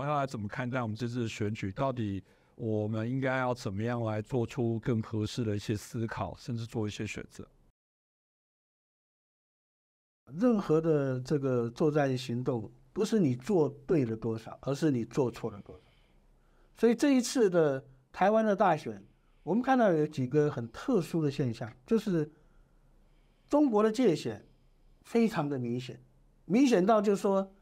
朋友来怎么看待我们这次的选举？到底我们应该要怎么样来做出更合适的一些思考，甚至做一些选择？任何的这个作战行动，不是你做对了多少，而是你做错了多少。所以这一次的台湾的大选，我们看到有几个很特殊的现象，就是中国的界限非常的明显，明显到就是说，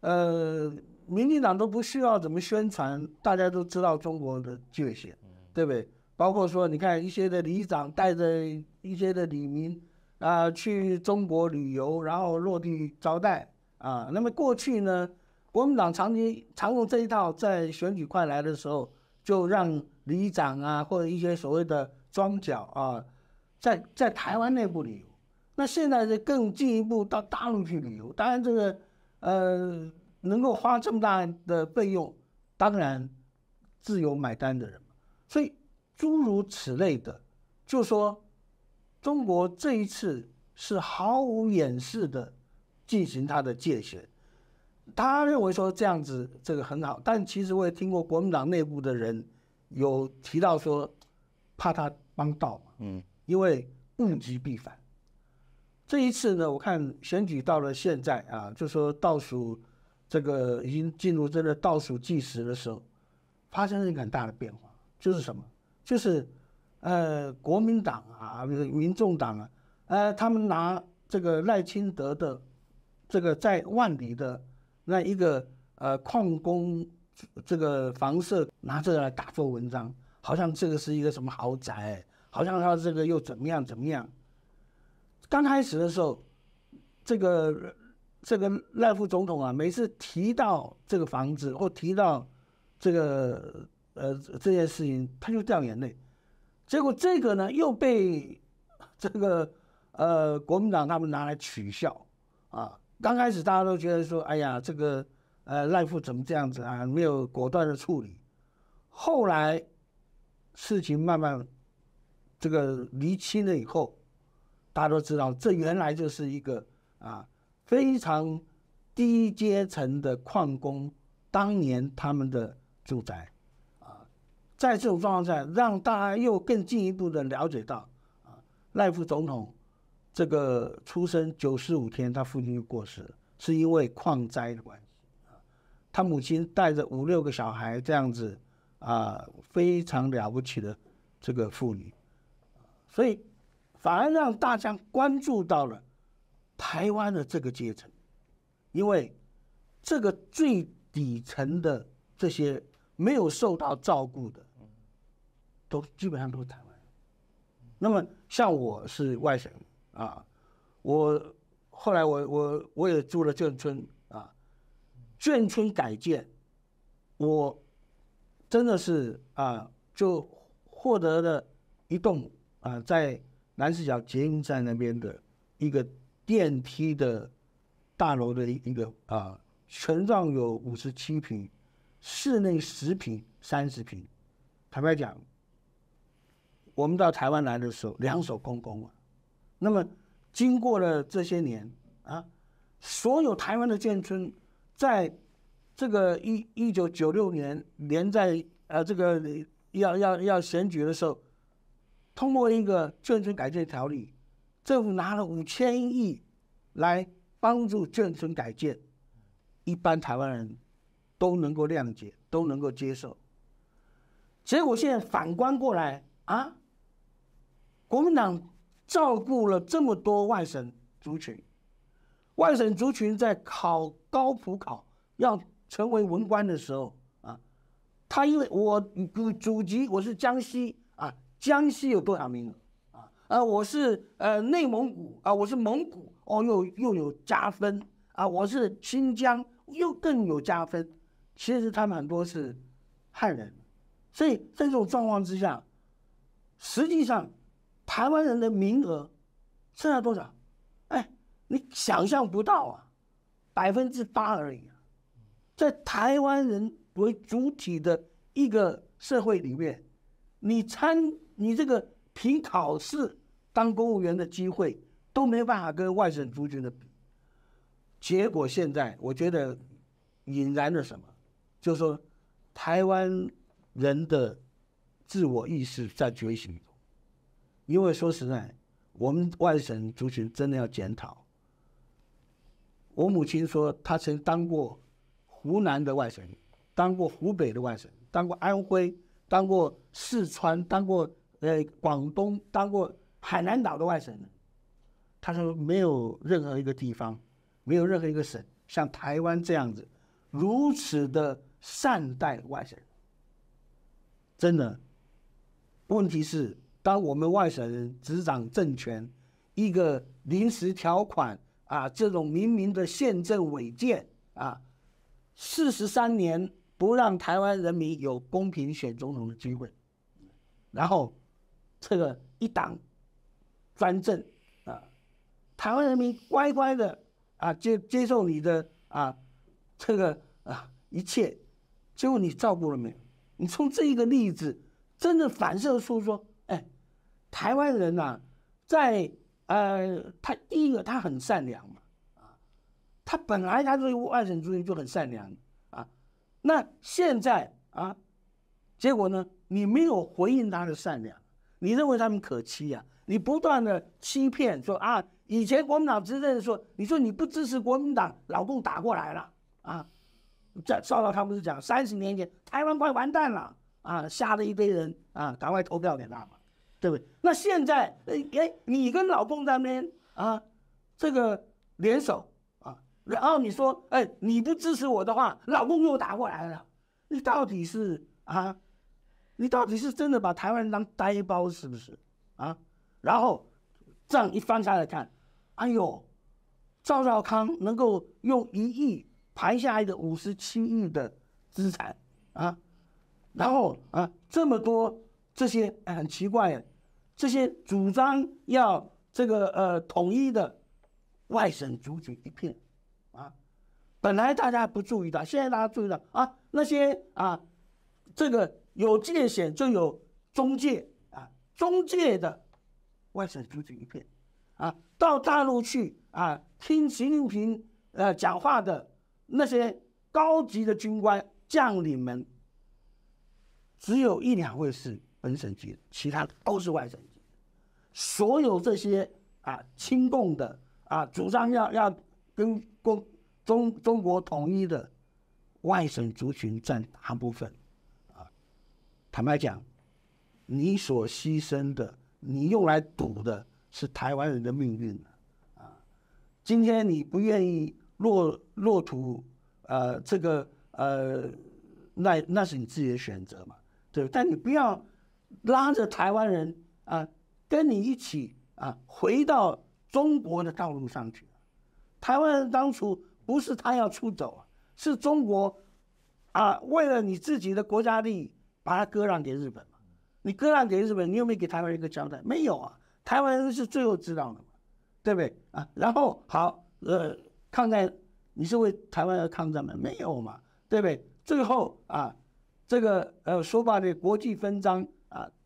呃，民进党都不需要怎么宣传，大家都知道中国的界限，对不对？包括说，你看一些的里长带着一些的里民。啊，去中国旅游，然后落地招待啊。那么过去呢，国民党长期常用这一套，在选举快来的时候，就让里长啊，或者一些所谓的庄脚啊，在在台湾内部旅游。那现在是更进一步到大陆去旅游。当然，这个呃，能够花这么大的费用，当然自有买单的人嘛。所以诸如此类的，就说。中国这一次是毫无掩饰的进行他的界选，他认为说这样子这个很好，但其实我也听过国民党内部的人有提到说，怕他帮倒嘛，嗯，因为物极必反。这一次呢，我看选举到了现在啊，就说倒数这个已经进入这个倒数计时的时候，发生了一个很大的变化，就是什么？就是。呃，国民党啊，民众党啊，呃，他们拿这个赖清德的这个在万里的那一个呃矿工这个房舍拿这个来打做文章，好像这个是一个什么豪宅，好像他这个又怎么样怎么样。刚开始的时候，这个这个赖副总统啊，每次提到这个房子或提到这个呃这件事情，他就掉眼泪。结果这个呢又被这个呃国民党他们拿来取笑啊！刚开始大家都觉得说，哎呀，这个呃赖副怎么这样子啊？没有果断的处理。后来事情慢慢这个厘清了以后，大家都知道，这原来就是一个啊非常低阶层的矿工当年他们的住宅。啊在这种状况下，让大家又更进一步的了解到，啊，赖副总统这个出生九十五天，他父亲就过世了，是因为矿灾的关系，啊，他母亲带着五六个小孩这样子，啊，非常了不起的这个妇女，所以反而让大家关注到了台湾的这个阶层，因为这个最底层的这些没有受到照顾的。都基本上都是台湾。那么像我是外省啊，我后来我我我也住了眷村啊，眷村改建，我真的是啊，就获得了一栋啊，在南市角捷运站那边的一个电梯的大楼的一个啊，全幢有五十七平，室内十平、三十平，坦白讲。我们到台湾来的时候，两手空空啊。那么经过了这些年啊，所有台湾的眷村，在这个一一九九六年连在呃这个要要要选举的时候，通过一个眷村改建条例，政府拿了五千亿来帮助眷村改建，一般台湾人都能够谅解，都能够接受。结果现在反观过来啊。国民党照顾了这么多外省族群，外省族群在考高普考要成为文官的时候啊，他因为我祖祖籍我是江西啊，江西有多少名额啊？我是呃内蒙古啊，我是蒙古哦，又又有加分啊，我是新疆又更有加分。其实他们很多是汉人，所以在这种状况之下，实际上。台湾人的名额剩下多少？哎，你想象不到啊，百分之八而已啊！在台湾人为主体的一个社会里面，你参你这个凭考试当公务员的机会都没办法跟外省族群的比。结果现在我觉得引燃了什么？就是说台湾人的自我意识在觉醒。因为说实在，我们外省族群真的要检讨。我母亲说，她曾当过湖南的外省，当过湖北的外省，当过安徽，当过四川，当过呃广东，当过海南岛的外省人。他说，没有任何一个地方，没有任何一个省像台湾这样子，如此的善待外省人。真的，问题是。当我们外省人执掌政权，一个临时条款啊，这种明明的宪政违建啊，四十三年不让台湾人民有公平选总统的机会，然后这个一党专政啊，台湾人民乖乖的啊接接受你的啊这个啊一切，结果你照顾了没有？你从这一个例子，真的反射出说。哎台湾人呐，在呃，他第一个他很善良嘛，啊，他本来他对外省族群就很善良啊，那现在啊，结果呢，你没有回应他的善良，你认为他们可欺啊？你不断的欺骗说啊，以前国民党执政的时候，你说你不支持国民党，老共打过来了啊，在赵少康不是讲三十年前台湾快完蛋了啊，吓了一堆人啊，赶快投票给他嘛。对不对？那现在，哎，你跟老共在那边啊，这个联手啊，然后你说，哎，你不支持我的话，老公又打过来了，你到底是啊？你到底是真的把台湾人当呆包是不是啊？然后这样一翻开来看，哎呦，赵少康能够用一亿排下一个五十七亿的资产啊，然后啊，这么多。这些很奇怪，这些主张要这个呃统一的外省族群一片啊，本来大家不注意到，现在大家注意到啊，那些啊这个有界限就有中介啊，中介的外省族群一片啊，到大陆去啊听习近平呃讲话的那些高级的军官将领们，只有一两位是。本省籍，其他都是外省籍。所有这些啊亲共的啊，主张要要跟共中中国统一的外省族群占大部分。坦白讲，你所牺牲的，你用来赌的是台湾人的命运啊。今天你不愿意落落土，呃，这个呃，那那是你自己的选择嘛，对。但你不要。拉着台湾人啊，跟你一起啊，回到中国的道路上去。台湾人当初不是他要出走，是中国啊，为了你自己的国家利益，把它割让给日本嘛。你割让给日本，你有没有给台湾一个交代？没有啊。台湾人是最后知道的嘛，对不对啊？然后好，呃，抗战，你是为台湾而抗战吗？没有嘛，对不对？最后啊，这个呃，说罢的国际分赃。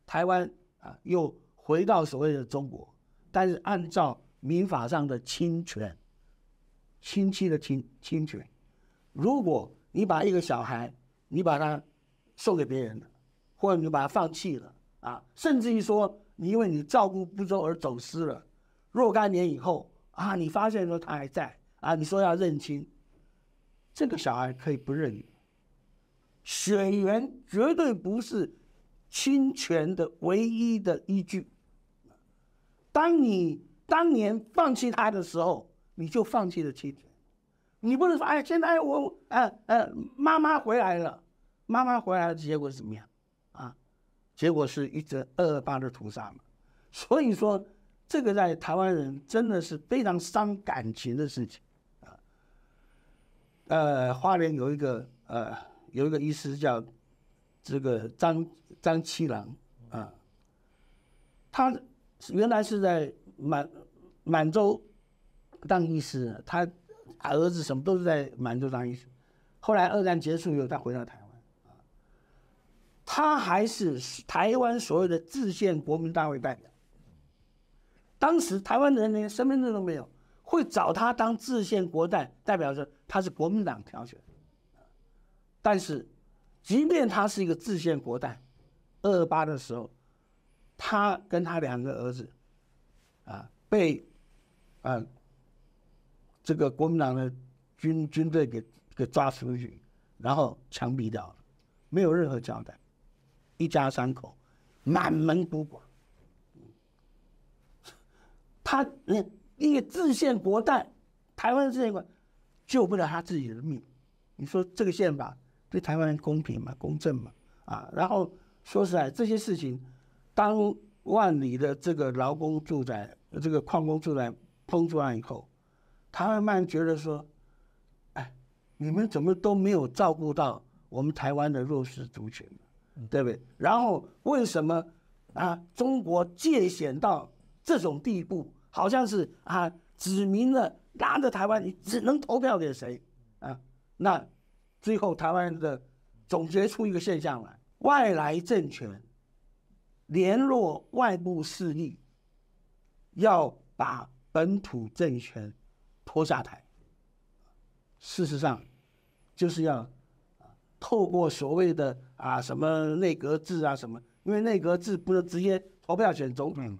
台湾啊，又回到所谓的中国，但是按照民法上的侵权，亲戚的侵侵权，如果你把一个小孩，你把他送给别人了，或者你就把他放弃了啊，甚至于说你因为你照顾不周而走失了，若干年以后啊，你发现说他还在啊，你说要认亲，这个小孩可以不认，血缘绝对不是。侵权的唯一的依据，当你当年放弃他的时候，你就放弃了侵权。你不能说，哎，现在我，呃呃，妈妈回来了，妈妈回来的结果是怎么样？结果是一则二二八的屠杀嘛。所以说，这个在台湾人真的是非常伤感情的事情啊。呃，花莲有一个呃有一个医师叫。这个张张七郎啊，他原来是在满满洲当医师，他儿子什么都是在满洲当医师。后来二战结束以后，他回到台，他还是台湾所有的制宪国民大会代表。当时台湾人连身份证都没有，会找他当制宪国代代表，说他是国民党挑选。但是，即便他是一个自宪国代，二二八的时候，他跟他两个儿子，啊，被啊这个国民党的军军队给给抓出去，然后枪毙掉了，没有任何交代，一家三口满门不管。他那，一个自宪国代，台湾的自宪国救不了他自己的命。你说这个宪法对台湾人公平吗？公正吗？啊，然后说实在，这些事情，当万里的这个劳工住宅、这个矿工住宅崩出来以后，他慢慢觉得说，哎，你们怎么都没有照顾到我们台湾的弱势族群，对不对？然后为什么啊，中国界险到这种地步，好像是啊，指明了拉着台湾，你只能投票给谁啊？那最后台湾的总结出一个现象来：外来政权联络外部势力，要把本土政权拖下台。事实上，就是要透过所谓的啊什么内阁制啊什么，因为内阁制不能直接投票选总统。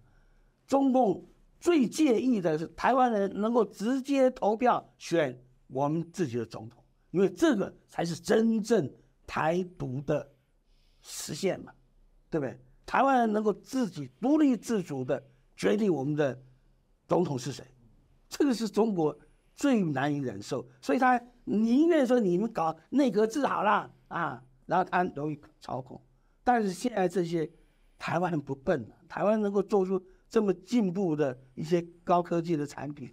中共最介意的是台湾人能够直接投票选我们自己的总统，因为这个才是真正台独的实现嘛，对不对？台湾人能够自己独立自主的决定我们的总统是谁，这个是中国最难以忍受，所以他宁愿说你们搞内阁制好了啊，然后他容易操控。但是现在这些台湾人不笨台湾能够做出。这么进步的一些高科技的产品，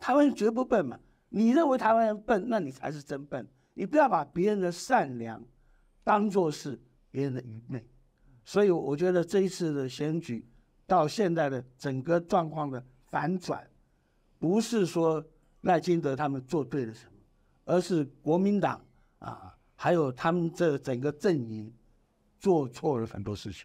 台湾人绝不笨嘛？你认为台湾人笨，那你才是真笨。你不要把别人的善良当做是别人的愚昧。所以我觉得这一次的选举到现在的整个状况的反转，不是说赖清德他们做对了什么，而是国民党啊，还有他们这整个阵营做错了很多事情。